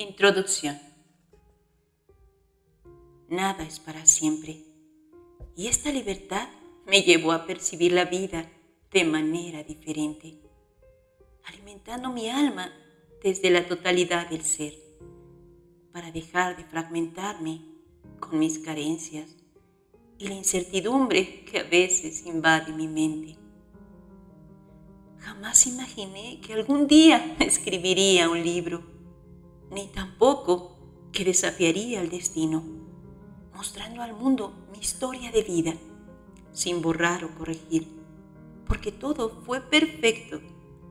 Introducción. Nada es para siempre. Y esta libertad me llevó a percibir la vida de manera diferente, alimentando mi alma desde la totalidad del ser, para dejar de fragmentarme con mis carencias y la incertidumbre que a veces invade mi mente. Jamás imaginé que algún día escribiría un libro ni tampoco que desafiaría el destino, mostrando al mundo mi historia de vida, sin borrar o corregir, porque todo fue perfecto,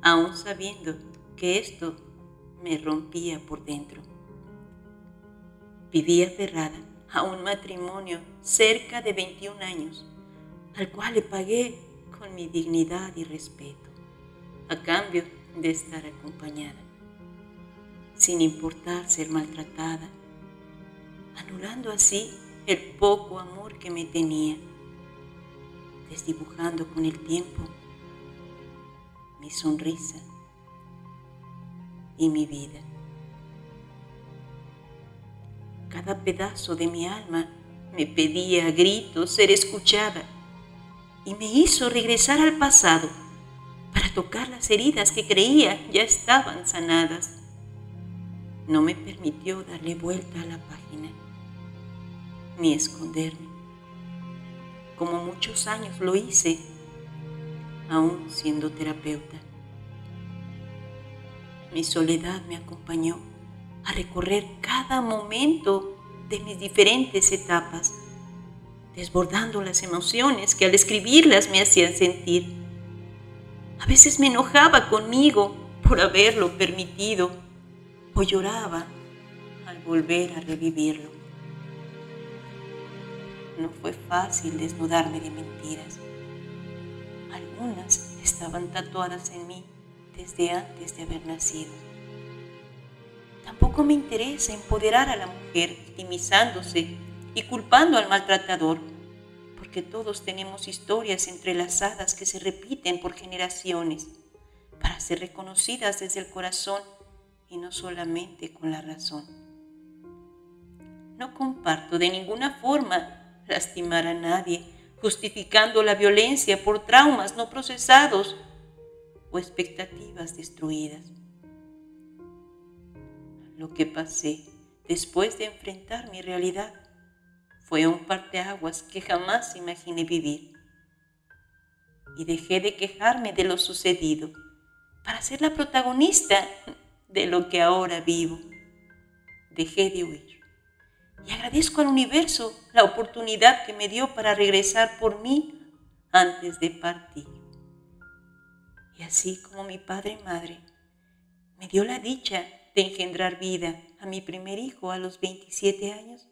aún sabiendo que esto me rompía por dentro. Vivía aferrada a un matrimonio cerca de 21 años, al cual le pagué con mi dignidad y respeto, a cambio de estar acompañada sin importar ser maltratada, anulando así el poco amor que me tenía, desdibujando con el tiempo mi sonrisa y mi vida. Cada pedazo de mi alma me pedía a gritos ser escuchada y me hizo regresar al pasado para tocar las heridas que creía ya estaban sanadas no me permitió darle vuelta a la página, ni esconderme, como muchos años lo hice, aún siendo terapeuta. Mi soledad me acompañó a recorrer cada momento de mis diferentes etapas, desbordando las emociones que al escribirlas me hacían sentir. A veces me enojaba conmigo por haberlo permitido o lloraba al volver a revivirlo. No fue fácil desnudarme de mentiras. Algunas estaban tatuadas en mí desde antes de haber nacido. Tampoco me interesa empoderar a la mujer victimizándose y culpando al maltratador, porque todos tenemos historias entrelazadas que se repiten por generaciones para ser reconocidas desde el corazón y no solamente con la razón. No comparto de ninguna forma lastimar a nadie, justificando la violencia por traumas no procesados o expectativas destruidas. Lo que pasé después de enfrentar mi realidad fue un parteaguas que jamás imaginé vivir. Y dejé de quejarme de lo sucedido para ser la protagonista de lo que ahora vivo. Dejé de huir. Y agradezco al universo la oportunidad que me dio para regresar por mí antes de partir. Y así como mi padre y madre me dio la dicha de engendrar vida a mi primer hijo a los 27 años,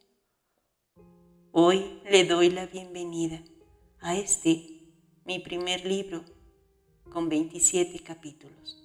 hoy le doy la bienvenida a este, mi primer libro, con 27 capítulos.